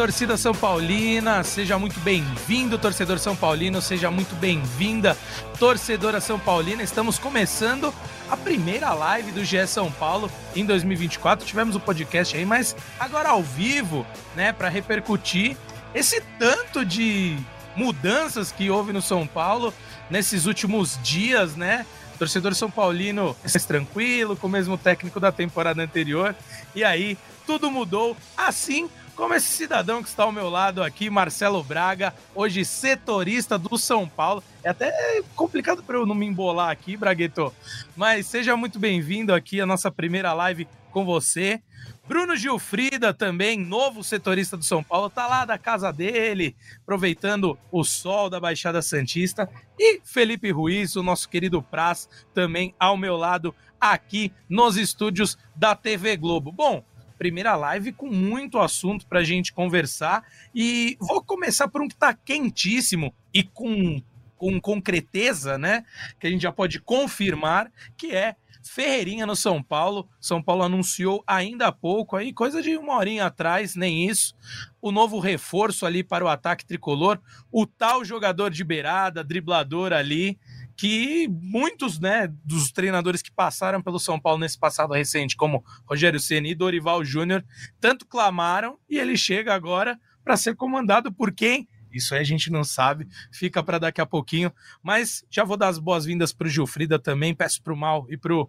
Torcida São Paulina, seja muito bem-vindo, torcedor São Paulino, seja muito bem-vinda, torcedora São Paulina. Estamos começando a primeira live do GE São Paulo em 2024. Tivemos o podcast aí, mas agora ao vivo, né, para repercutir esse tanto de mudanças que houve no São Paulo nesses últimos dias, né? Torcedor São Paulino mais tranquilo, com o mesmo técnico da temporada anterior. E aí, tudo mudou, assim como esse cidadão que está ao meu lado aqui, Marcelo Braga, hoje setorista do São Paulo. É até complicado para eu não me embolar aqui, Bragueto, mas seja muito bem-vindo aqui à nossa primeira live com você. Bruno Gilfrida, também novo setorista do São Paulo, tá lá da casa dele, aproveitando o sol da Baixada Santista. E Felipe Ruiz, o nosso querido Praz, também ao meu lado aqui nos estúdios da TV Globo. Bom, primeira live com muito assunto para a gente conversar. E vou começar por um que está quentíssimo e com, com concreteza, né? Que a gente já pode confirmar, que é Ferreirinha no São Paulo. São Paulo anunciou ainda há pouco, aí, coisa de uma horinha atrás, nem isso. O novo reforço ali para o ataque tricolor. O tal jogador de beirada, driblador ali que muitos né, dos treinadores que passaram pelo São Paulo nesse passado recente, como Rogério Ceni e Dorival Júnior, tanto clamaram e ele chega agora para ser comandado por quem? Isso aí a gente não sabe, fica para daqui a pouquinho. Mas já vou dar as boas-vindas para o Gilfrida também, peço para o Mal e para o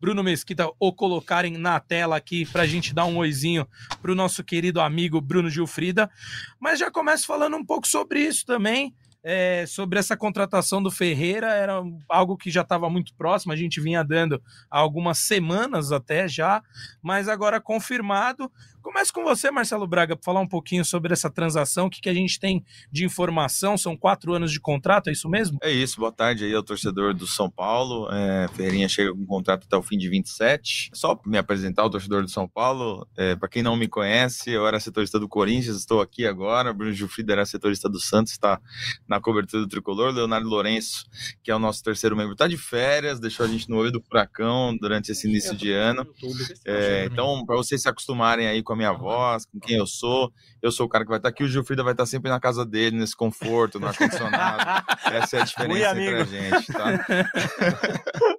Bruno Mesquita o colocarem na tela aqui para a gente dar um oizinho para o nosso querido amigo Bruno Gilfrida. Mas já começo falando um pouco sobre isso também é, sobre essa contratação do Ferreira, era algo que já estava muito próximo, a gente vinha dando há algumas semanas até já, mas agora confirmado. Começo com você, Marcelo Braga, para falar um pouquinho sobre essa transação, o que, que a gente tem de informação. São quatro anos de contrato, é isso mesmo? É isso, boa tarde aí ao torcedor do São Paulo. É, Ferreirinha chega com contrato até o fim de 27. Só me apresentar o torcedor do São Paulo. É, para quem não me conhece, eu era setorista do Corinthians, estou aqui agora. Bruno Gilfrida era setorista do Santos, está na cobertura do tricolor. Leonardo Lourenço, que é o nosso terceiro membro, está de férias, deixou a gente no olho do furacão durante esse início de ano. É, então, para vocês se acostumarem aí com a minha voz, com quem eu sou. Eu sou o cara que vai estar aqui, o Gilfrida vai estar sempre na casa dele, nesse conforto, no ar-condicionado. Essa é a diferença Ui, entre a gente, tá?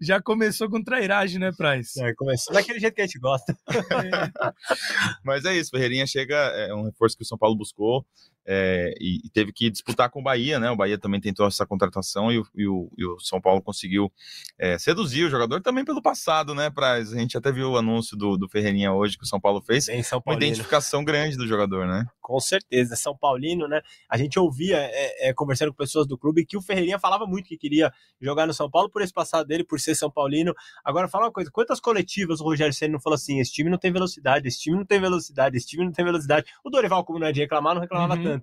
Já começou com trairagem, né, Price? É, começou daquele jeito que a gente gosta. Mas é isso, Ferreirinha chega, é um reforço que o São Paulo buscou é, e, e, teve que disputar com o Bahia, né? O Bahia também tentou essa contratação e o, e o, e o São Paulo conseguiu é, seduzir o jogador também pelo passado, né, Praz? A gente até viu o anúncio do, do Ferreirinha hoje que o São Paulo fez. Bem, São uma identificação grande do jogador, né? Com certeza, São Paulino, né? A gente ouvia, é, é, conversando com pessoas do clube, que o Ferreirinha falava muito que queria jogar no São Paulo por esse passado dele, por ser São Paulino. Agora, fala uma coisa: quantas coletivas o Rogério Senna não falou assim? Esse time não tem velocidade, esse time não tem velocidade, esse time não tem velocidade. O Dorival, como não é de reclamar, não reclamava uhum. tanto.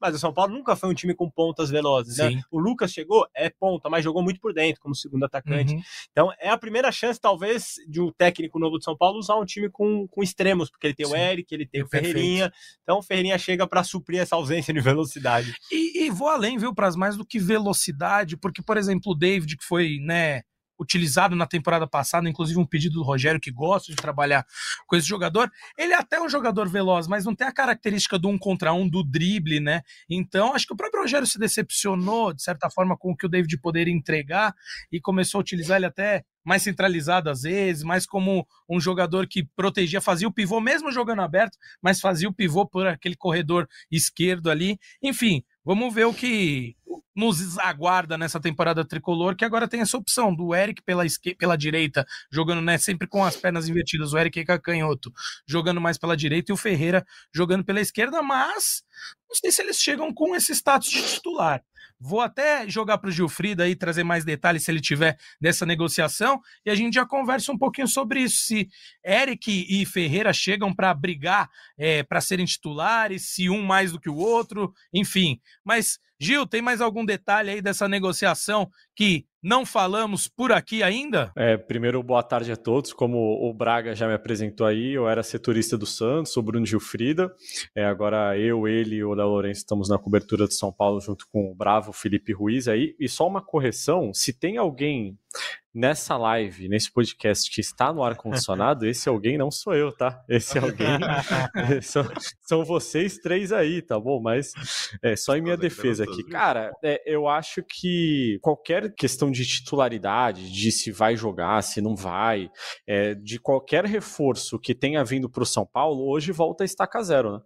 Mas o São Paulo nunca foi um time com pontas velozes, né? O Lucas chegou, é ponta, mas jogou muito por dentro, como segundo atacante. Uhum. Então, é a primeira chance, talvez, de um técnico novo de São Paulo usar um time com, com extremos, porque ele tem Sim. o Eric, ele tem o Ferreirinha. Então, o Ferreirinha chega para suprir essa ausência de velocidade. E, e vou além, viu, para mais do que velocidade, porque, por exemplo, o David, que foi, né, utilizado na temporada passada, inclusive um pedido do Rogério que gosta de trabalhar com esse jogador. Ele é até um jogador veloz, mas não tem a característica do um contra um, do drible, né? Então, acho que o próprio Rogério se decepcionou, de certa forma, com o que o David poderia entregar e começou a utilizar ele até mais centralizado às vezes, mais como um jogador que protegia, fazia o pivô mesmo jogando aberto, mas fazia o pivô por aquele corredor esquerdo ali. Enfim, vamos ver o que nos aguarda nessa temporada tricolor, que agora tem essa opção do Eric pela, esque... pela direita, jogando né, sempre com as pernas invertidas, o Eric é canhoto, jogando mais pela direita, e o Ferreira jogando pela esquerda, mas não sei se eles chegam com esse status de titular. Vou até jogar para o Gilfrida aí trazer mais detalhes se ele tiver dessa negociação e a gente já conversa um pouquinho sobre isso. Se Eric e Ferreira chegam para brigar é, para serem titulares, se um mais do que o outro, enfim. Mas Gil, tem mais algum detalhe aí dessa negociação que não falamos por aqui ainda? É, primeiro, boa tarde a todos. Como o Braga já me apresentou aí, eu era setorista do Santos, sou Bruno Gilfrida. É, agora eu, ele e o Léo Lourenço estamos na cobertura de São Paulo junto com o Bravo Felipe Ruiz aí. E só uma correção: se tem alguém nessa live, nesse podcast que está no ar-condicionado, esse alguém não sou eu, tá? Esse alguém são, são, vocês três aí, tá bom? Mas é só em minha defesa aqui. Cara, é, eu acho que qualquer questão de titularidade, de se vai jogar, se não vai, é, de qualquer reforço que tenha vindo para o São Paulo, hoje volta a estaca zero, né?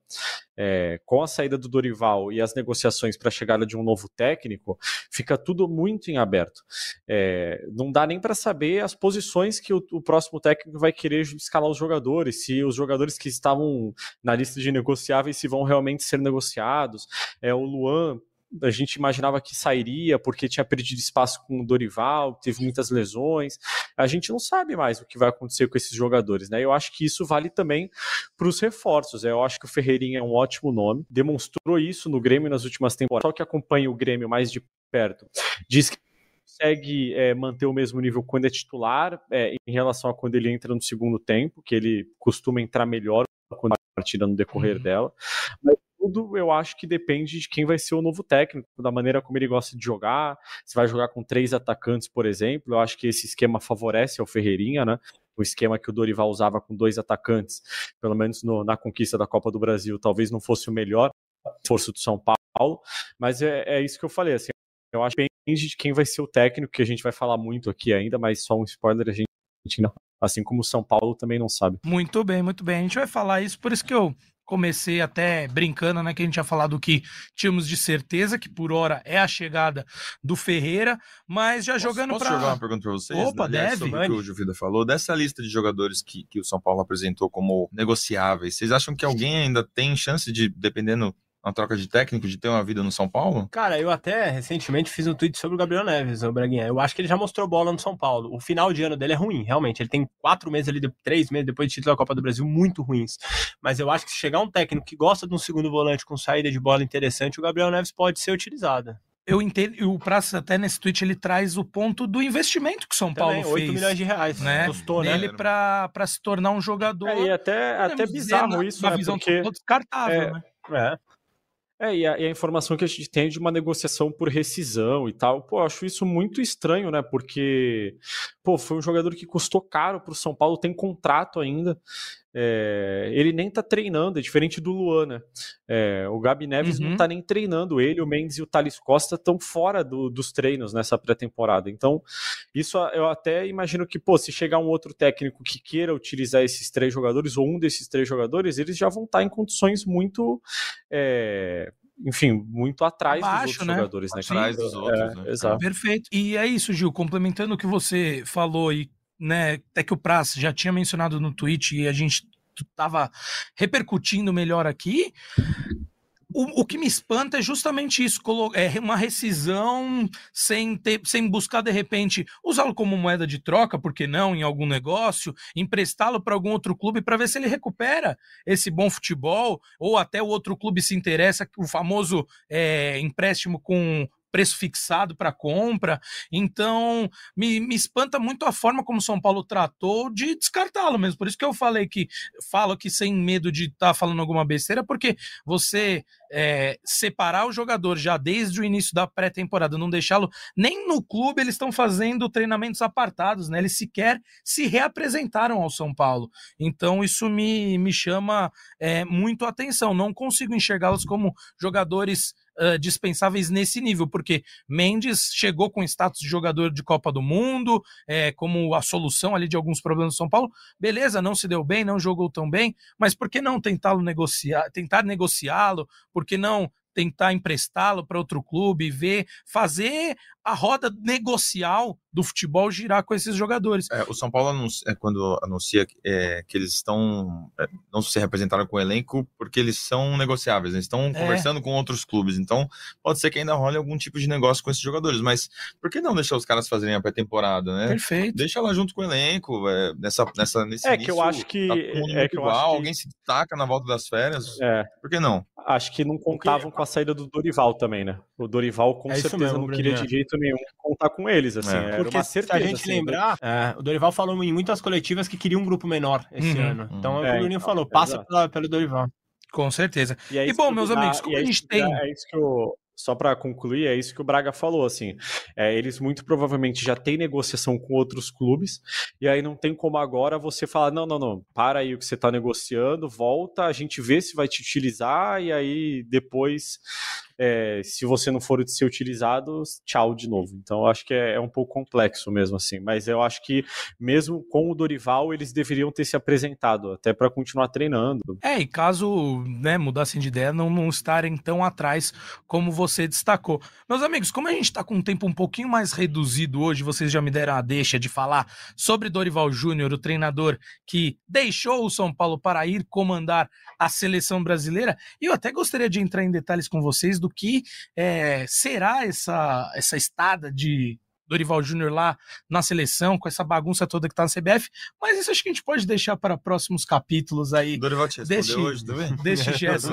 É, com a saída do Dorival e as negociações para a chegada de um novo técnico, fica tudo muito em aberto. É, não dá nem para saber as posições que o, o, próximo técnico vai querer escalar os jogadores, se os jogadores que estavam na lista de negociáveis se vão realmente ser negociados. É, o Luan a gente imaginava que sairia porque tinha perdido espaço com o Dorival, teve muitas lesões. A gente não sabe mais o que vai acontecer com esses jogadores, né? Eu acho que isso vale também para os reforços. Eu acho que o Ferreirinha é um ótimo nome, demonstrou isso no Grêmio nas últimas temporadas. Só que acompanha o Grêmio mais de perto, diz que consegue é, manter o mesmo nível quando é titular, é, em relação a quando ele entra no segundo tempo, que ele costuma entrar melhor quando a partida no decorrer uhum. dela. Mas tudo eu acho que depende de quem vai ser o novo técnico, da maneira como ele gosta de jogar. Se vai jogar com três atacantes, por exemplo, eu acho que esse esquema favorece ao Ferreirinha, né? O esquema que o Dorival usava com dois atacantes, pelo menos no, na conquista da Copa do Brasil, talvez não fosse o melhor força do São Paulo, mas é, é isso que eu falei, assim, eu acho que depende de quem vai ser o técnico, que a gente vai falar muito aqui ainda, mas só um spoiler, a gente não, assim como o São Paulo também não sabe. Muito bem, muito bem. A gente vai falar isso, por isso que eu comecei até brincando, né, que a gente tinha falado que tínhamos de certeza que por hora é a chegada do Ferreira, mas já posso, jogando para Posso jogar uma pergunta para vocês? Opa, Aliás, deve. Sobre o que o Juvida falou, dessa lista de jogadores que, que o São Paulo apresentou como negociáveis, vocês acham que alguém ainda tem chance de, dependendo uma troca de técnico, de ter uma vida no São Paulo? Cara, eu até recentemente fiz um tweet sobre o Gabriel Neves, o Braguinha. Eu acho que ele já mostrou bola no São Paulo. O final de ano dele é ruim, realmente. Ele tem quatro meses ali, três meses depois de título da Copa do Brasil, muito ruins. Mas eu acho que se chegar um técnico que gosta de um segundo volante com saída de bola interessante, o Gabriel Neves pode ser utilizado. Eu entendo, e o Praça até nesse tweet ele traz o ponto do investimento que o São Também, Paulo 8 fez. 8 milhões de reais, né? Custou, né? Nele para se tornar um jogador. É, e até, até bizarro isso, uma né? visão porque descartável, é, né? É. É, e a, e a, informação que a gente tem de uma negociação por rescisão e tal, pô, eu acho isso muito estranho, né? Porque, pô, foi um jogador que custou caro pro São Paulo, tem contrato ainda. É, ele nem tá treinando, é diferente do Luan, né? É, o Gabi Neves uhum. não tá nem treinando. Ele, o Mendes e o Thales Costa estão fora do, dos treinos nessa pré-temporada. Então, isso eu até imagino que, pô, se chegar um outro técnico que queira utilizar esses três jogadores, ou um desses três jogadores, eles já vão estar tá em condições muito. É, enfim, muito atrás Abaixo, dos outros né? jogadores, né? Atrás dos outros, é, né? Exato. Perfeito. E é isso, Gil, complementando o que você falou e né, até que o Praz já tinha mencionado no tweet e a gente estava repercutindo melhor aqui. O, o, que me espanta é justamente isso, é uma rescisão sem, ter, sem buscar, de repente, usá-lo como moeda de troca, por que não, em algum negócio, emprestá-lo para algum outro clube para ver se ele recupera esse bom futebol, ou até o outro clube se interessa, o famoso é, empréstimo com preço fixado para compra. Então, me, me espanta muito a forma como São Paulo tratou de descartá-lo mesmo. Por isso que eu falei que falo que sem medo de estar tá falando alguma besteira, porque você é, separar o jogador já desde o início da pré-temporada, não deixá-lo nem no clube, eles estão fazendo treinamentos apartados, né? Eles sequer se reapresentaram ao São Paulo. Então, isso me, me chama é, muito atenção. Não consigo enxergá-los como jogadores uh, dispensáveis nesse nível, porque Mendes chegou com status de jogador de Copa do Mundo, é, como a solução ali de alguns problemas do São Paulo. Beleza, não se deu bem, não jogou tão bem, mas por que não tentá-lo negociar, tentar negociá-lo? Por que não tentar emprestá-lo para outro clube, ver, fazer a roda negocial do futebol girar com esses jogadores. É, o São Paulo anuncia, é, quando anuncia é, que eles estão é, não se representaram com o elenco porque eles são negociáveis, eles estão conversando com outros clubes, então pode ser que ainda role algum tipo de negócio com esses jogadores, mas por que não deixar os caras fazerem a pré-temporada, né? Perfeito. Deixa lá junto com o elenco, nessa, nessa, nesse É início, que eu acho que tá é que igual, que... alguém se destaca na volta das férias. É. Por que não? Acho que não contavam porque... com a saída do Dorival também, né? O Dorival com certeza mesmo, não queria de jeito nenhum contar com eles, assim, é. Porque certeza, se a gente assim, lembrar, é, o Dorival falou em muitas coletivas que queria um grupo menor esse uhum, ano. Então uhum. é o que o Bruninho então, falou, passa pela, pelo Dorival. Com certeza. E, é e bom, meus dá, amigos, como a gente tem... É isso que eu, só para concluir, é isso que o Braga falou, assim, é, eles muito provavelmente já têm negociação com outros clubes, e aí não tem como agora você falar, não, não, não, para aí o que você está negociando, volta, a gente vê se vai te utilizar, e aí depois é, se você não for ser utilizado, tchau de novo. Então acho que é, é, um pouco complexo mesmo assim. Mas eu acho que mesmo com o Dorival, eles deveriam ter se apresentado, até para continuar treinando. É, e caso né, mudassem de ideia, não, não estarem tão atrás como você destacou. Meus amigos, como a gente está com um tempo um pouquinho mais reduzido hoje, vocês já me deram a deixa de falar sobre Dorival Júnior, o treinador que deixou o São Paulo para ir comandar a seleção brasileira. E eu até gostaria de entrar em detalhes com vocês do que é, será essa, essa estada de Dorival Júnior lá na seleção, com essa bagunça toda que tá na CBF, mas isso acho que a gente pode deixar para próximos capítulos aí. Dorival te respondeu hoje também? Deixa Gerson.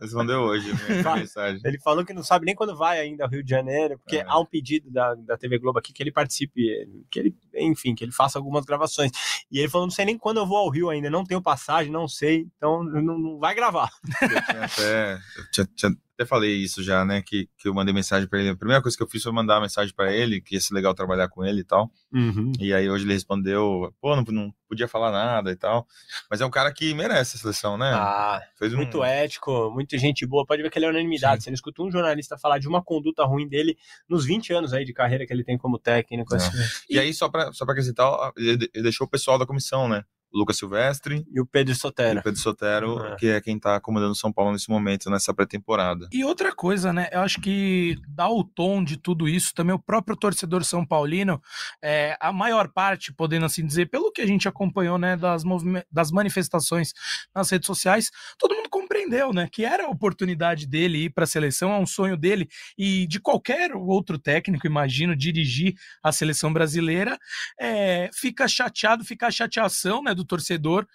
Respondeu hoje mensagem. Ele falou que não sabe nem quando vai ainda ao Rio de Janeiro, porque é. há um pedido da, da TV Globo aqui que ele participe, que ele, enfim, que ele faça algumas gravações. E ele falou, não sei nem quando eu vou ao Rio ainda, não tenho passagem, não sei, então não, não vai gravar. Eu tinha até, eu tinha, tinha até falei isso já, né? Que, que eu mandei mensagem para ele. A primeira coisa que eu fiz foi mandar uma mensagem para ele, que ia ser legal trabalhar com ele e tal. Uhum. E aí hoje ele respondeu, pô, não, não, podia falar nada e tal. Mas é um cara que merece a seleção, né? Ah, Fez um... muito ético, muita gente boa. Pode ver que ele é unanimidade. Sim. Você não escuta um jornalista falar de uma conduta ruim dele nos 20 anos aí de carreira que ele tem como técnico. Assim. E, e aí, só para só pra acrescentar, ele deixou o pessoal da comissão, né? Lucas Silvestre e o Pedro Sotero. o Pedro Sotero, é. que é quem está comandando São Paulo nesse momento, nessa pré-temporada. E outra coisa, né? Eu acho que dá o tom de tudo isso também o próprio torcedor São Paulino, é, a maior parte, podendo assim dizer, pelo que a gente acompanhou, né, das, das manifestações nas redes sociais, todo mundo compreendeu, né, que era a oportunidade dele ir para a seleção, é um sonho dele e de qualquer outro técnico, imagino, dirigir a seleção brasileira, é, fica chateado, fica a chateação, né, do torcedor,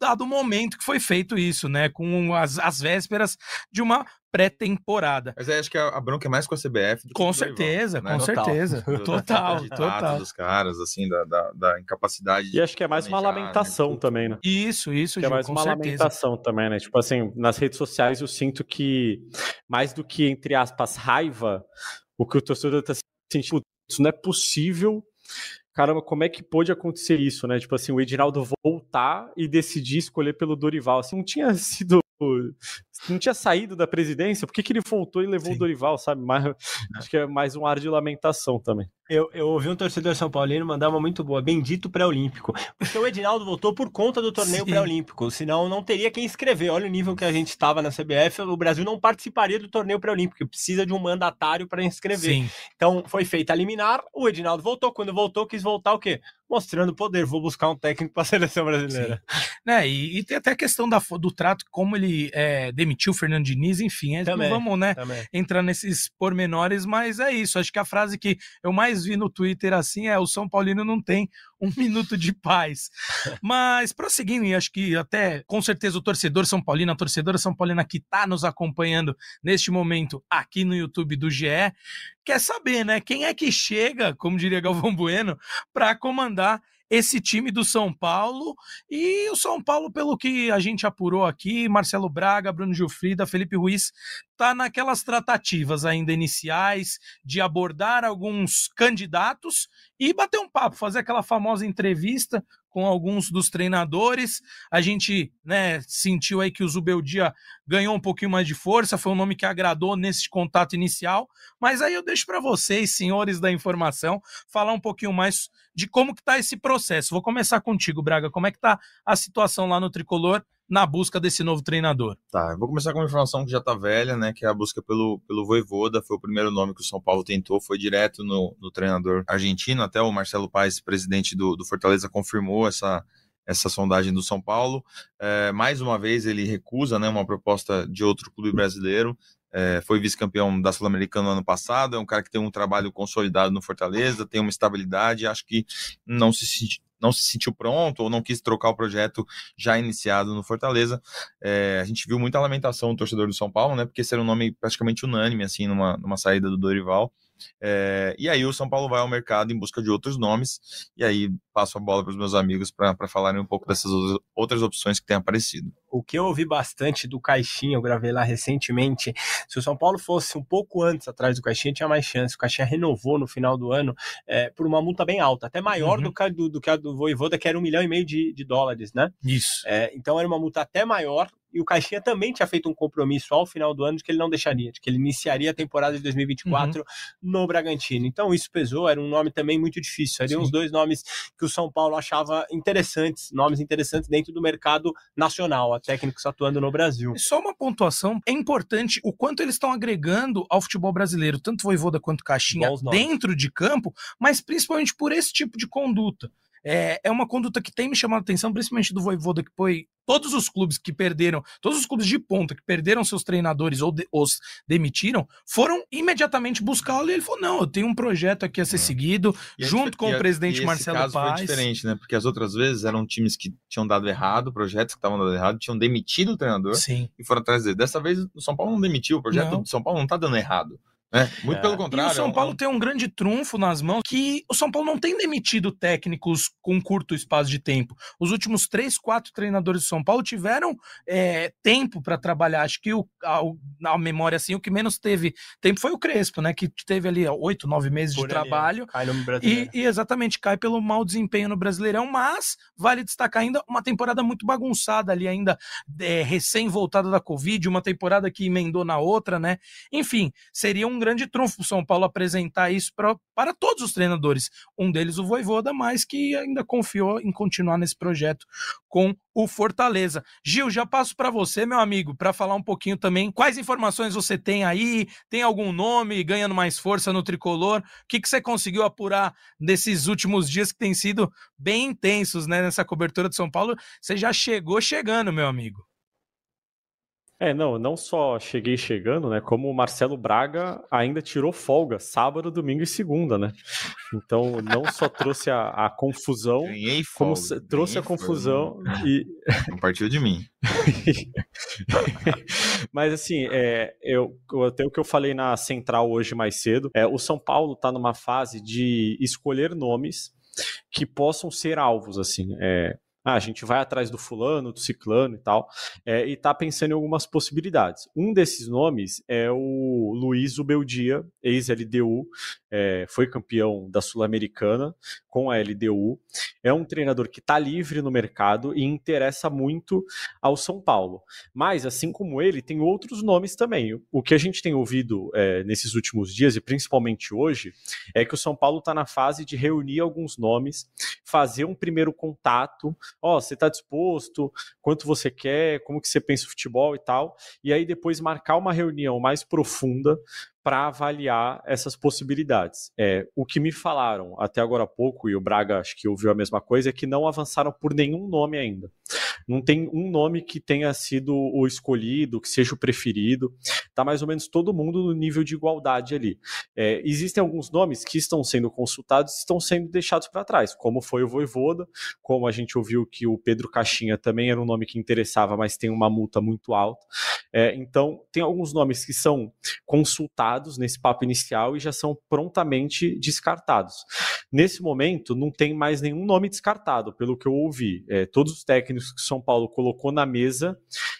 dado o momento que foi feito isso, né? Com as, as vésperas de uma pré-temporada. Mas aí acho que a, bronca é mais com a CBF do com que certeza, Rival, né? com total. certeza, total, total. dos caras, assim, da, da, da incapacidade. E acho que é mais uma né, lamentação né? também, né? Isso, isso, que é mais uma certeza. lamentação também, né? Tipo assim, nas redes sociais eu sinto que mais do que entre aspas raiva, o que o torcedor tá sentindo, isso não é possível caramba, como é que pôde acontecer isso, né? Tipo assim, o Edinaldo voltar e decidir escolher pelo Dorival. Assim, não tinha sido não tinha saído da presidência, por que, que ele voltou e levou Sim. o Dorival, sabe? Mais, é. acho que é mais um ar de lamentação também. Eu, eu ouvi um torcedor São Paulino mandar uma muito boa, bendito pré-olímpico. Porque o Edinaldo voltou por conta do torneio pré-olímpico, senão não teria quem escrever. Olha o nível que a gente estava na CBF, o Brasil não participaria do torneio pré-olímpico, precisa de um mandatário para inscrever. Sim. Então foi feita a liminar, o Edinaldo voltou, quando voltou quis voltar o quê? Mostrando poder, vou buscar um técnico para a seleção brasileira. Né, e, e, tem até a questão da, do trato, como ele é, demitiu o Fernando Diniz, enfim, é, também, não vamos né, entrar nesses pormenores, mas é isso. Acho que a frase que eu mais vi no Twitter assim é: o São Paulino não tem um minuto de paz. Mas, prosseguindo, e acho que até com certeza o torcedor São Paulino, a torcedora São Paulina que está nos acompanhando neste momento aqui no YouTube do GE, quer saber, né? Quem é que chega, como diria Galvão Bueno, para comandar esse time do São Paulo. E o São Paulo, pelo que a gente apurou aqui, Marcelo Braga, Bruno Gilfrida, Felipe Ruiz, tá naquelas tratativas ainda iniciais de abordar alguns candidatos e bater um papo, fazer aquela famosa entrevista com alguns dos treinadores. A gente né, sentiu aí que o Zubeldia ganhou um pouquinho mais de força, foi um nome que agradou nesse contato inicial. Mas aí eu deixo para vocês, senhores da informação, falar um pouquinho mais de como que está esse processo. Vou começar contigo, Braga. Como é que está a situação lá no Tricolor na busca desse novo treinador? Tá, eu vou começar com uma informação que já tá velha, né? Que é a busca pelo, pelo Voivoda, foi o primeiro nome que o São Paulo tentou, foi direto no, no treinador argentino, até o Marcelo Paes, presidente do, do Fortaleza, confirmou essa, essa sondagem do São Paulo. É, mais uma vez ele recusa né, uma proposta de outro clube brasileiro. É, foi vice-campeão da Sul-Americana no ano passado, é um cara que tem um trabalho consolidado no Fortaleza, tem uma estabilidade, acho que não se, não se sentiu pronto ou não quis trocar o projeto já iniciado no Fortaleza. É, a gente viu muita lamentação do torcedor do São Paulo, né? Porque esse era um nome praticamente unânime, assim, numa, numa saída do Dorival. É, e aí o São Paulo vai ao mercado em busca de outros nomes, e aí passo a bola para os meus amigos para falarem um pouco dessas outras opções que têm aparecido. O que eu ouvi bastante do Caixinha, eu gravei lá recentemente, se o São Paulo fosse um pouco antes atrás do Caixinha, tinha mais chance. O Caixinha renovou no final do ano é, por uma multa bem alta, até maior uhum. do, que a do, do que a do Voivoda, que era um milhão e meio de, de dólares, né? Isso. É, então era uma multa até maior, e o Caixinha também tinha feito um compromisso ao final do ano de que ele não deixaria, de que ele iniciaria a temporada de 2024 uhum. no Bragantino. Então isso pesou, era um nome também muito difícil. Seriam os dois nomes que o São Paulo achava interessantes, nomes interessantes dentro do mercado nacional, a técnicos atuando no Brasil. Só uma pontuação, é importante o quanto eles estão agregando ao futebol brasileiro, tanto Voivoda quanto Caixinha, dentro de campo, mas principalmente por esse tipo de conduta. É, é uma conduta que tem me chamado a atenção, principalmente do Voivoda, que foi todos os clubes que perderam, todos os clubes de ponta que perderam seus treinadores ou de, os demitiram, foram imediatamente buscá-lo e ele falou: não, eu tenho um projeto aqui a ser é. seguido, e junto com o presidente Marcelo caso Paz. Foi diferente, né? Porque as outras vezes eram times que tinham dado errado, projetos que estavam dando errado, tinham demitido o treinador Sim. e foram atrás dele. Dessa vez o São Paulo não demitiu, o projeto não. do São Paulo não está dando errado. É, muito é. pelo contrário. E o São é Paulo tem um grande trunfo nas mãos que o São Paulo não tem demitido técnicos com curto espaço de tempo. Os últimos três, quatro treinadores do São Paulo tiveram é, tempo para trabalhar. Acho que o, a, a, memória assim, o que menos teve tempo foi o Crespo, né? Que teve ali oito, nove meses Por de ali, trabalho. Cai no e, e exatamente cai pelo mau desempenho no Brasileirão, mas vale destacar ainda uma temporada muito bagunçada ali, ainda é, recém voltada da Covid, uma temporada que emendou na outra, né? Enfim, seria um grande trunfo para o São Paulo apresentar isso pra, para todos os treinadores. Um deles, o Voivoda, mas que ainda confiou em continuar nesse projeto com o Fortaleza. Gil, já passo para você, meu amigo, para falar um pouquinho também quais informações você tem aí, tem algum nome ganhando mais força no tricolor? O que, que você conseguiu apurar nesses últimos dias que têm sido bem intensos né, nessa cobertura de São Paulo? Você já chegou chegando, meu amigo. É, não, não só cheguei chegando, né? Como o Marcelo Braga ainda tirou folga sábado, domingo e segunda, né? Então não só trouxe a, a confusão, folga, como trouxe a confusão folga. e. Não partiu de mim. Mas assim, é, eu, até o que eu falei na central hoje mais cedo, é, o São Paulo está numa fase de escolher nomes que possam ser alvos, assim. É, ah, a gente vai atrás do fulano, do ciclano e tal, é, e está pensando em algumas possibilidades. Um desses nomes é o Luiz Ubeldia, ex-LDU, é, foi campeão da Sul-Americana com a LDU. É um treinador que está livre no mercado e interessa muito ao São Paulo. Mas, assim como ele, tem outros nomes também. O que a gente tem ouvido é, nesses últimos dias, e principalmente hoje, é que o São Paulo está na fase de reunir alguns nomes, fazer um primeiro contato. Ó, oh, você está disposto? Quanto você quer? Como que você pensa o futebol e tal? E aí depois marcar uma reunião mais profunda para avaliar essas possibilidades. É, o que me falaram até agora há pouco, e o Braga acho que ouviu a mesma coisa, é que não avançaram por nenhum nome ainda. Não tem um nome que tenha sido o escolhido, que seja o preferido. Está mais ou menos todo mundo no nível de igualdade ali. É, existem alguns nomes que estão sendo consultados estão sendo deixados para trás, como foi o Voivoda, como a gente ouviu que o Pedro Caixinha também era um nome que interessava, mas tem uma multa muito alta. É, então, tem alguns nomes que são consultados nesse papo inicial e já são prontamente descartados. Nesse momento, não tem mais nenhum nome descartado, pelo que eu ouvi. É, todos os técnicos que São Paulo colocou na mesa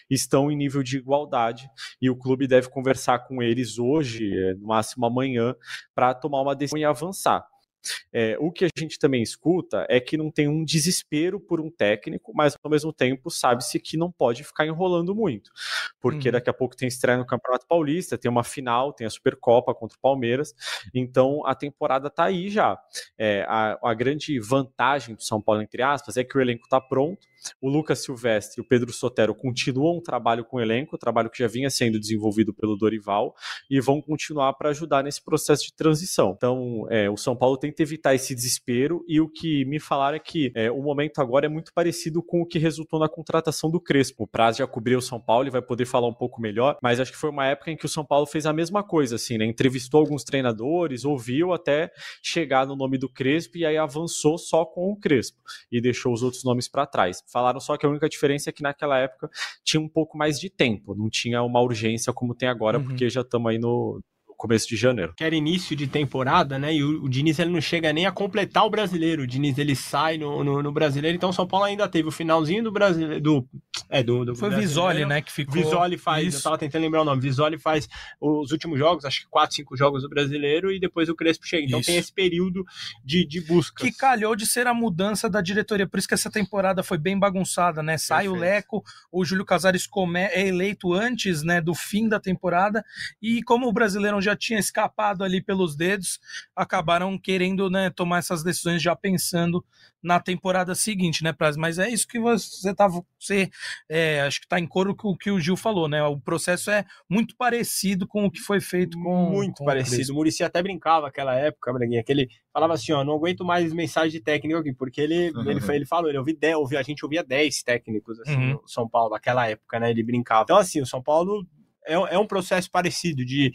estão em nível de igualdade e o clube deve conversar com eles hoje, é, no máximo amanhã, para tomar uma decisão e avançar. É, o que a gente também escuta é que não tem um desespero por um técnico, mas ao mesmo tempo sabe-se que não pode ficar enrolando muito, porque uhum. daqui a pouco tem estreia no Campeonato Paulista, tem uma final, tem a Supercopa contra o Palmeiras, então a temporada tá aí já. É, a, a grande vantagem do São Paulo, entre aspas, é que o elenco tá pronto, o Lucas Silvestre e o Pedro Sotero continuam um trabalho com o elenco, trabalho que já vinha sendo desenvolvido pelo Dorival, e vão continuar para ajudar nesse processo de transição. Então, é, o São Paulo tenta evitar esse desespero, e o que me falaram é que é, o momento agora é muito parecido com o que resultou na contratação do Crespo. O Praz já cobriu o São Paulo e vai poder falar um pouco melhor, mas acho que foi uma época em que o São Paulo fez a mesma coisa, assim, né? Entrevistou alguns treinadores, ouviu até chegar no nome do Crespo e aí avançou só com o Crespo e deixou os outros nomes para trás. Falaram só que a única diferença é que naquela época tinha um pouco mais de tempo, não tinha uma urgência como tem agora, uhum. porque já estamos aí no, começo de janeiro. Que era início de temporada, né? E o, o, Diniz ele não chega nem a completar o brasileiro. O Diniz ele sai no, no, no brasileiro, então o São Paulo ainda teve o finalzinho do brasileiro. Do, é, do, do Foi o Visoli, né? Que ficou. Visoli faz, Isso. eu tava tentando lembrar o nome. Visoli faz os últimos jogos, acho que quatro, cinco jogos do brasileiro, e depois o Crespo chega. Então isso. tem esse período de, de busca. Que calhou de ser a mudança da diretoria. Por isso que essa temporada foi bem bagunçada, né? Sai Perfeito. o Leco, o Júlio Casares come, é eleito antes né, do fim da temporada, e como o brasileiro já tinha escapado ali pelos dedos, acabaram querendo né, tomar essas decisões já pensando na temporada seguinte, né, Praz? Mas é isso que você tava. Você é, acho que está em coro com o que o Gil falou, né? O processo é muito parecido com o que foi feito com. Muito com parecido. O, o Murici até brincava naquela época, Braguinha, que ele falava assim: ó, não aguento mais mensagem de técnico aqui, porque ele, uhum. ele, ele falou, ele ouvi 10, ouvi, a gente ouvia 10 técnicos assim, uhum. no São Paulo, naquela época, né? Ele brincava. Então, assim, o São Paulo é, é um processo parecido de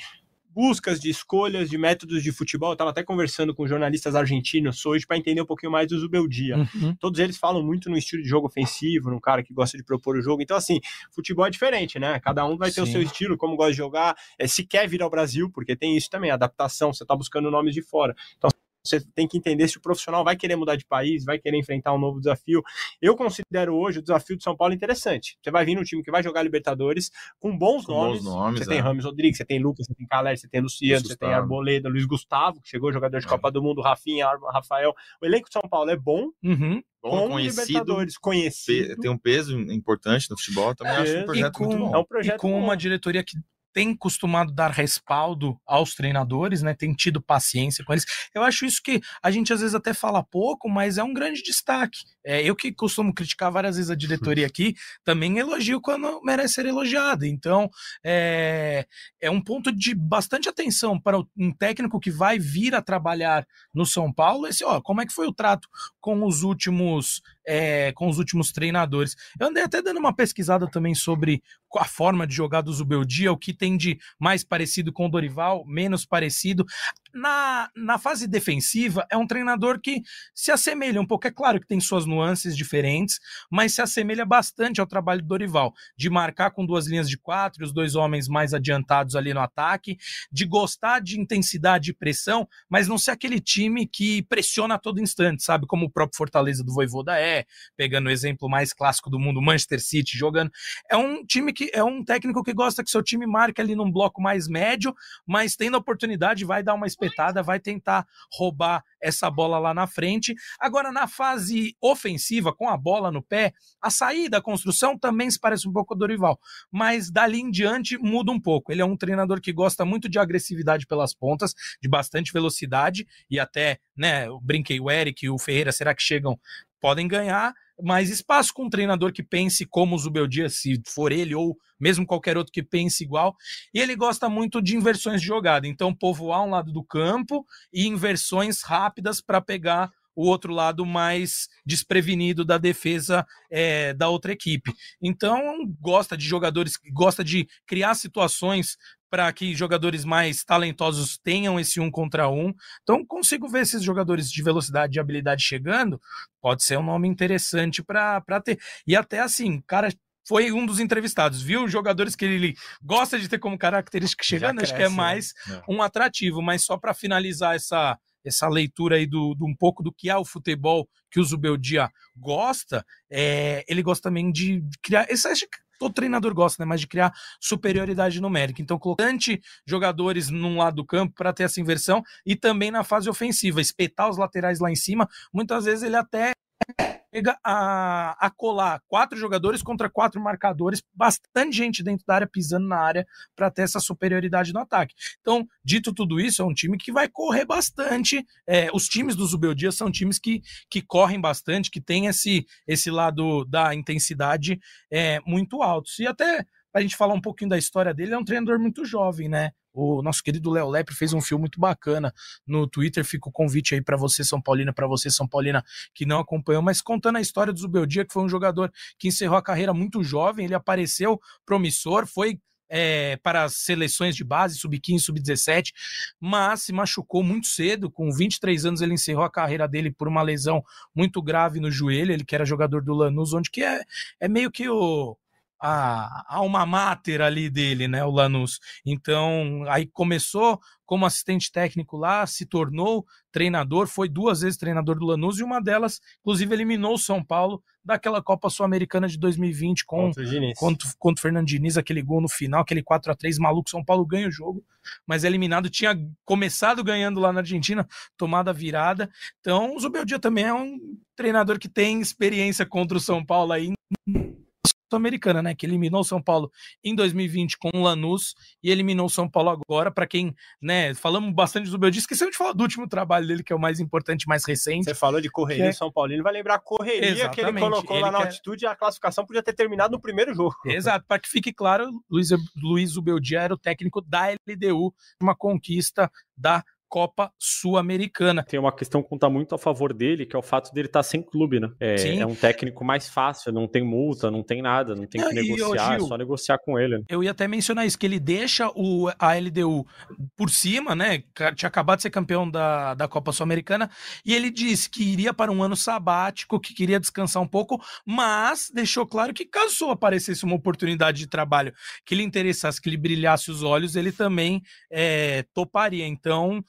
buscas de escolhas de métodos de futebol. Eu estava até conversando com jornalistas argentinos hoje para entender um pouquinho mais do Zubeldia. Uhum. Todos eles falam muito no estilo de jogo ofensivo, num cara que gosta de propor o jogo. Então, assim, futebol é diferente, né? Cada um vai ter Sim. o seu estilo, como gosta de jogar, é, se quer vir ao Brasil, porque tem isso também, adaptação, você está buscando nomes de fora. Então, você tem que entender se o profissional vai querer mudar de país, vai querer enfrentar um novo desafio. Eu considero hoje o desafio do São Paulo interessante. Você vai vir num time que vai jogar Libertadores com bons com nomes. Bons nomes. Você é. tem Ramos Rodrigues, você tem Lucas, você tem Caler, você tem Luciano, você tem Arboleda, Luiz Gustavo, que chegou jogador de é. Copa do Mundo, Rafinha, Rafael. O elenco de São Paulo é bom. Uhum bom, conhecido, conhecido. Tem um peso importante no futebol, também é, acho um projeto com, muito bom. É um projeto e com bom. uma diretoria que tem costumado dar respaldo aos treinadores, né? Tem tido paciência com eles. Eu acho isso que a gente às vezes até fala pouco, mas é um grande destaque. É, eu que costumo criticar várias vezes a diretoria aqui, também elogio quando merece ser elogiado. Então, é, é um ponto de bastante atenção para um técnico que vai vir a trabalhar no São Paulo. Esse, ó, como é que foi o trato com os últimos é, com os últimos treinadores. Eu andei até dando uma pesquisada também sobre a forma de jogar do Zubeldia, o que tem de mais parecido com o Dorival, menos parecido. Na, na fase defensiva, é um treinador que se assemelha um pouco. É claro que tem suas nuances diferentes, mas se assemelha bastante ao trabalho do Dorival, de marcar com duas linhas de quatro, os dois homens mais adiantados ali no ataque, de gostar de intensidade e pressão, mas não ser aquele time que pressiona a todo instante, sabe? Como o próprio Fortaleza do Voivoda é, pegando o exemplo mais clássico do mundo, Manchester City jogando. É um time que é um técnico que gosta que seu time marque ali num bloco mais médio, mas tendo a oportunidade vai dar uma experiência espetada, vai tentar roubar essa bola lá na frente. Agora, na fase ofensiva, com a bola no pé, a saída, a construção também se parece um pouco o Dorival, mas dali em diante muda um pouco. Ele é um treinador que gosta muito de agressividade pelas pontas, de bastante velocidade, e até, né, eu brinquei, o Eric e o Ferreira, será que chegam? Podem ganhar, mais espaço com um treinador que pense como o Zubeldia, se for ele ou mesmo qualquer outro que pense igual. E ele gosta muito de inversões de jogada, então povoar um lado do campo e inversões rápidas para pegar o outro lado mais desprevenido da defesa é, da outra equipe. Então, gosta de jogadores, gosta de criar situações para que jogadores mais talentosos tenham esse um contra um. Então, consigo ver esses jogadores de velocidade e habilidade chegando. Pode ser um nome interessante para ter. E até assim, cara foi um dos entrevistados, viu? Jogadores que ele gosta de ter como característica chegando, cresce, acho que é mais né? um atrativo. Mas só para finalizar essa, essa leitura aí do, do, um pouco do que é o futebol que o Zubeldia gosta, é, ele gosta também de criar. Todo treinador gosta, né? Mas de criar superioridade numérica. Então, colocante jogadores num lado do campo para ter essa inversão e também na fase ofensiva, espetar os laterais lá em cima. Muitas vezes ele até chega a, a colar quatro jogadores contra quatro marcadores, bastante gente dentro da área pisando na área para ter essa superioridade no ataque. Então, dito tudo isso, é um time que vai correr bastante. É, os times do Zubeldia são times que, que correm bastante, que tem esse, esse lado da intensidade é, muito alto. E até para a gente falar um pouquinho da história dele, é um treinador muito jovem, né? O nosso querido Léo Lepre fez um filme muito bacana no Twitter. Fica o convite aí para você, São Paulina, para você, São Paulina, que não acompanhou, mas contando a história do Zubeldia, que foi um jogador que encerrou a carreira muito jovem. Ele apareceu promissor, foi é, para as seleções de base, sub-15, sub-17, mas se machucou muito cedo. Com 23 anos, ele encerrou a carreira dele por uma lesão muito grave no joelho. Ele que era jogador do Lanús, onde que é, é meio que o a alma mater ali dele, né, o Lanús. Então, aí começou como assistente técnico lá, se tornou treinador, foi duas vezes treinador do Lanús e uma delas, inclusive, eliminou o São Paulo daquela Copa Sul-Americana de 2020 com contra, contra o Fernando Diniz, aquele gol no final, aquele 4 a 3 maluco, São Paulo ganha o jogo, mas é eliminado, tinha começado ganhando lá na Argentina, tomada virada. Então, o Zubeldia também é um treinador que tem experiência contra o São Paulo aí Sul-Americana, né? Que eliminou o São Paulo em 2020 com o Lanús e eliminou o São Paulo agora. Para quem, né? Falamos bastante do Beldi, esquecemos de falar do último trabalho dele, que é o mais importante, mais recente. Você falou de correria, é... São Paulino vai lembrar a correria Exatamente. que ele colocou ele lá na quer... altitude e a classificação podia ter terminado no primeiro jogo. Exato, para que fique claro, Luiz, Luiz Ubeldia era o técnico da LDU, uma conquista da Copa Sul-Americana. Tem uma questão que conta muito a favor dele, que é o fato dele estar tá sem clube, né? É, é, um técnico mais fácil, não tem multa, não tem nada, não tem que negociar, é Gil, é só negociar com ele. Né? Eu ia até mencionar isso, que ele deixa o, a LDU por cima, né? Tinha acabado de ser campeão da, da Copa Sul-Americana, e ele disse que iria para um ano sabático, que queria descansar um pouco, mas deixou claro que caso aparecesse uma oportunidade de trabalho que lhe interessasse, que lhe brilhasse os olhos, ele também é, toparia. Então,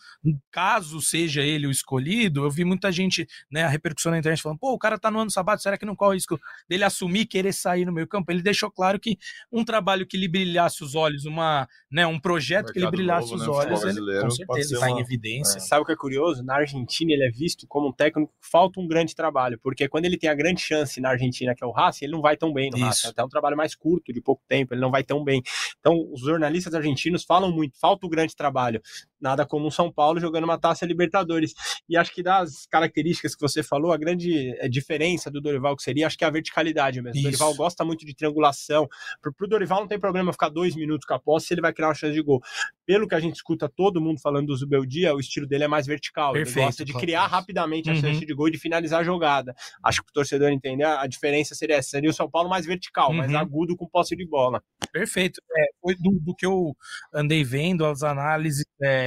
caso seja ele o escolhido, eu vi muita gente, né, a repercussão na internet falando, pô, o cara tá no ano sabático, será que não corre o risco dele assumir querer sair no meio campo? Ele deixou claro que um trabalho que lhe brilhasse os olhos, uma, né, um projeto que lhe brilhasse novo, os né, olhos, ele, com certeza está uma... em evidência. É. Sabe o que é curioso? Na Argentina ele é visto como um técnico que falta um grande trabalho, porque quando ele tem a grande chance na Argentina, que é o Racing, ele não vai tão bem no Isso. Racing, até um trabalho mais curto, de pouco tempo, ele não vai tão bem. Então, os jornalistas argentinos falam muito, falta o grande trabalho. Nada como o São Paulo jogando uma taça Libertadores. E acho que das características que você falou, a grande eh, diferença do Dorival que seria, acho que é a verticalidade mesmo. O Dorival gosta muito de triangulação. Pro, pro Dorival não tem problema ficar dois minutos com a posse se ele vai criar uma chance de gol. Pelo que a gente escuta todo mundo falando do Zubeldia, o estilo dele é mais vertical. Perfeito, ele gosta de criar rapidamente a uhum. chance de gol e de finalizar a jogada. Acho que o torcedor entender a diferença seria essa. Seria o São Paulo mais vertical, uhum. mais agudo com posse de bola. Perfeito. É, foi do, do, que eu andei vendo, as análises. É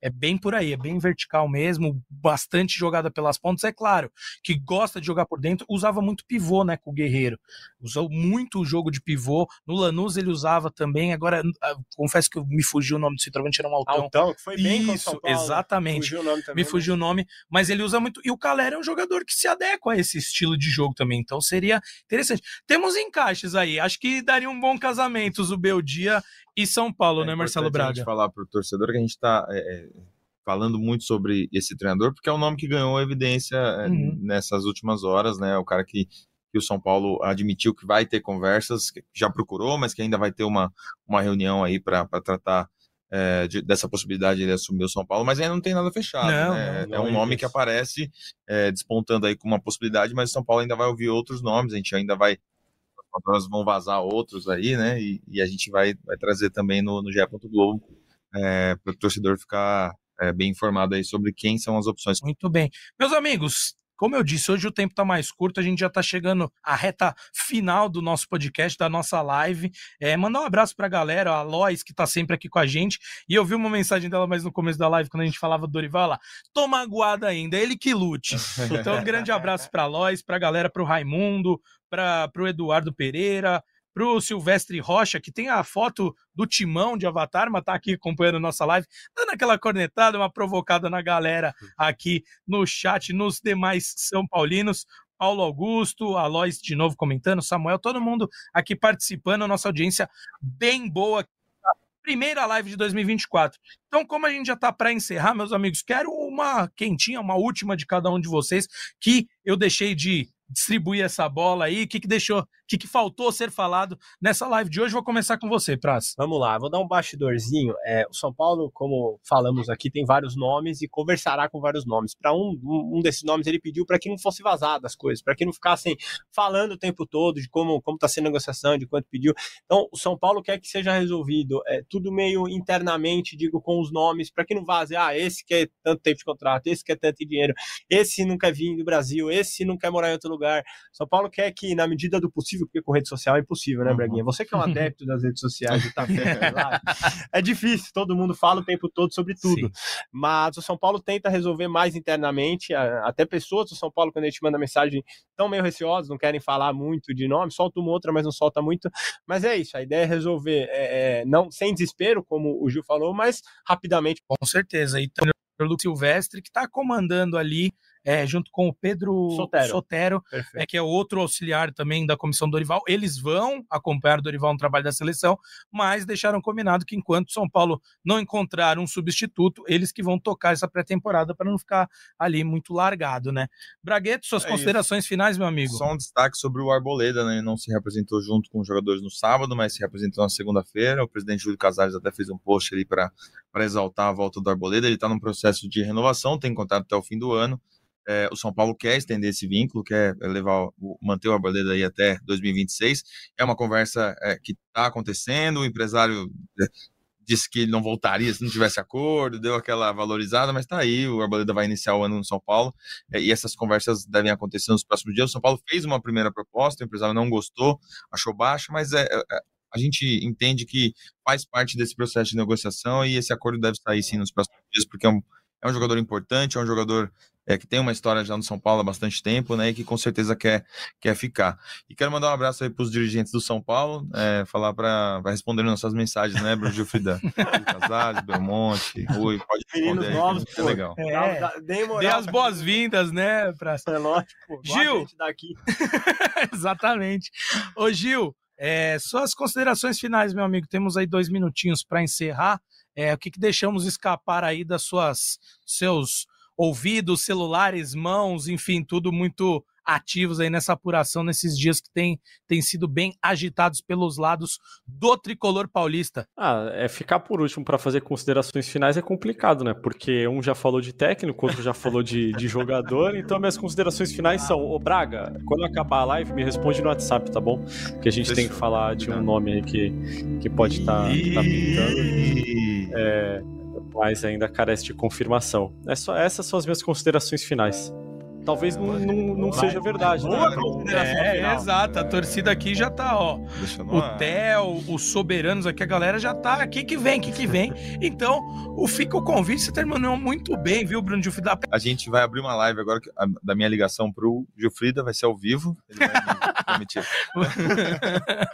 é bem por aí, é bem vertical mesmo, bastante jogada pelas pontas. É claro que gosta de jogar por dentro, usava muito pivô, né, com o Guerreiro. Usou muito o jogo de pivô. No Lanús ele usava também. Agora, ah, confesso que me fugiu o nome do centroavante, era um Altão. Altão, que foi bem Isso, São Paulo. exatamente. Fugiu o nome também, me né? fugiu o nome, mas ele usa muito. E o Calera é um jogador que se adequa a esse estilo de jogo também. Então seria interessante. Temos encaixes aí. Acho que daria um bom casamento o Beldia e São Paulo, é né, Marcelo Braga? Falar para o torcedor que a gente está é, é, falando muito sobre esse treinador, porque é o nome que ganhou evidência é, uhum. nessas últimas horas, né? O cara que, que o São Paulo admitiu que vai ter conversas, que já procurou, mas que ainda vai ter uma, uma reunião aí para tratar é, de, dessa possibilidade de ele assumir o São Paulo, mas ainda não tem nada fechado. Não, né? não, não é um nome que aparece é, despontando aí com uma possibilidade, mas o São Paulo ainda vai ouvir outros nomes, a gente ainda vai nós vão vazar outros aí, né? E, e, a gente vai, vai trazer também no, no GE. Globo é, para o torcedor ficar é, bem informado aí sobre quem são as opções. Muito bem. Meus amigos, como eu disse, hoje o tempo está mais curto, a gente já está chegando à reta final do nosso podcast, da nossa live. É, mandar um abraço para a galera, a Lois, que está sempre aqui com a gente. E eu vi uma mensagem dela mais no começo da live, quando a gente falava do Dorival lá. Tô magoada ainda, ele que lute. Então, um grande abraço para a Lois, para a galera, para o Raimundo, para o Eduardo Pereira, para o Silvestre Rocha, que tem a foto do timão de Avatar, mas tá aqui acompanhando nossa live, dando aquela cornetada, uma provocada na galera aqui no chat, nos demais São Paulinos. Paulo Augusto, Alois de novo comentando, Samuel, todo mundo aqui participando, nossa audiência bem boa. Primeira live de 2024. Então, como a gente já está para encerrar, meus amigos, quero uma quentinha, uma última de cada um de vocês, que eu deixei de distribuir essa bola aí, o que, que deixou, que, que faltou ser falado nessa live de hoje. Vou começar com você, Praz. Vamos lá, vou dar um bastidorzinho. É, o São Paulo, como falamos aqui, tem vários nomes e conversará com vários nomes. Para um, um desses nomes, ele pediu para que não fosse vazado as coisas, para que não ficassem falando o tempo todo de como está sendo a negociação, de quanto pediu. Então, o São Paulo quer que seja resolvido é, tudo meio internamente, digo, com os nomes, para que não vaze, ah, esse quer tanto tempo de contrato, esse quer tanto dinheiro, esse não quer vir do Brasil, esse não quer morar em outro lugar. São Paulo quer que, na medida do possível, porque com rede social é impossível, né, uhum. Braguinha? Você que é um adepto das redes sociais e tá lá, é difícil, todo mundo fala o tempo todo sobre tudo. Sim. Mas o São Paulo tenta resolver mais internamente, até pessoas do São Paulo, quando a gente manda mensagem, estão meio receosas, não querem falar muito de nome, solta uma outra, mas não solta muito. Mas é isso, a ideia é resolver, é, é, não sem desespero, como o Gil falou, mas rapidamente. Com certeza. Então, o Luke Silvestre, que está comandando ali é, junto com o Pedro Sotero, Sotero é, que é outro auxiliar também da comissão Dorival. Eles vão acompanhar o Dorival no trabalho da seleção, mas deixaram combinado que enquanto São Paulo não encontrar um substituto, eles que vão tocar essa pré-temporada para não ficar ali muito largado, né? Bragueto, suas é considerações isso. finais, meu amigo. Só um destaque sobre o Arboleda, né? Ele não se representou junto com os jogadores no sábado, mas se representou na segunda-feira. O presidente Júlio Casares até fez um post ali para exaltar a volta do Arboleda. Ele está num processo de renovação, tem contrato até o fim do ano. É, o São Paulo quer estender esse vínculo, quer levar, manter o Arboleda aí até 2026. É uma conversa é, que está acontecendo. O empresário é, disse que ele não voltaria se não tivesse acordo, deu aquela valorizada, mas está aí. O Arboleda vai iniciar o ano no São Paulo é, e essas conversas devem acontecer nos próximos dias. O São Paulo fez uma primeira proposta, o empresário não gostou, achou baixa, mas é, é, é a gente entende que faz parte desse processo de negociação e esse acordo deve sair sim nos próximos dias, porque é um, é um jogador importante, é um jogador é, que tem uma história já no São Paulo há bastante tempo, né? E que com certeza quer, quer ficar. E quero mandar um abraço aí para os dirigentes do São Paulo, é, falar para responder nossas mensagens, né, Bruno Gilfridan? Casares, Belmonte, Rui, pode responder aí, novos, é legal. É, dê as boas-vindas, né? Pra... É lógico. Gil! Daqui. Exatamente. Ô, Gil, é, suas considerações finais, meu amigo. Temos aí dois minutinhos para encerrar. É, o que, que deixamos escapar aí das suas seus ouvidos, celulares, mãos, enfim, tudo muito ativos aí nessa apuração nesses dias que tem, tem sido bem agitados pelos lados do tricolor paulista. Ah, é ficar por último para fazer considerações finais é complicado, né? Porque um já falou de técnico, outro já falou de, de jogador, então minhas considerações finais são: Ô Braga, quando acabar a live, me responde no WhatsApp, tá bom? Porque a gente tem que falar de um nome aí que, que pode estar tá, tá pintando. É, mas ainda carece de confirmação. É essas são as minhas considerações finais. Talvez não, não, não seja verdade. Né? É, é, exato. A torcida aqui já tá, ó. O Theo, os soberanos aqui, a galera já tá aqui que vem, aqui que vem. Então, o Fica o Convite você terminou muito bem, viu, Bruno Gilfrida? A gente vai abrir uma live agora da minha ligação pro Gilfrida, vai ser ao vivo. Ele vai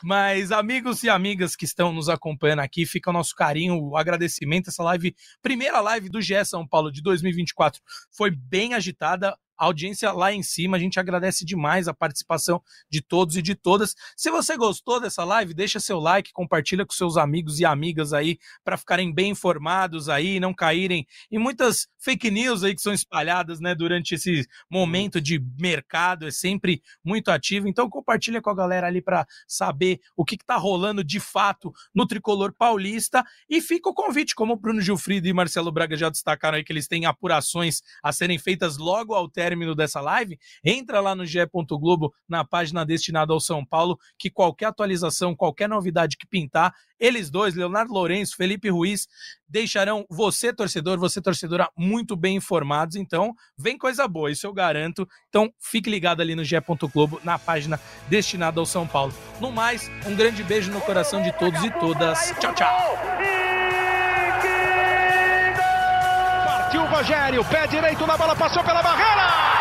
Mas, amigos e amigas que estão nos acompanhando aqui, fica o nosso carinho, o agradecimento. Essa live, primeira live do GE São Paulo de 2024, foi bem agitada audiência lá em cima. A gente agradece demais a participação de todos e de todas. Se você gostou dessa live, deixa seu like, compartilha com seus amigos e amigas aí para ficarem bem informados aí, não caírem em muitas fake news aí que são espalhadas, né, durante esse momento de mercado, é sempre muito ativo. Então compartilha com a galera ali para saber o que está rolando de fato no tricolor paulista e fica o convite, como o Bruno Gilfrido e Marcelo Braga já destacaram aí que eles têm apurações a serem feitas logo ao término dessa live, entra lá no GE. Globo, na página destinada ao São Paulo, que qualquer atualização, qualquer novidade que pintar, eles dois, Leonardo Lourenço, Felipe Ruiz, deixarão você, torcedor, você, torcedora, muito bem informados. Então, vem coisa boa, isso eu garanto. Então, fique ligado ali no GE. Globo, na página destinada ao São Paulo. No mais, um grande beijo no coração de todos e todas. Tchau, tchau. Partiu o Rogério, pé direito na bola, passou pela barreira.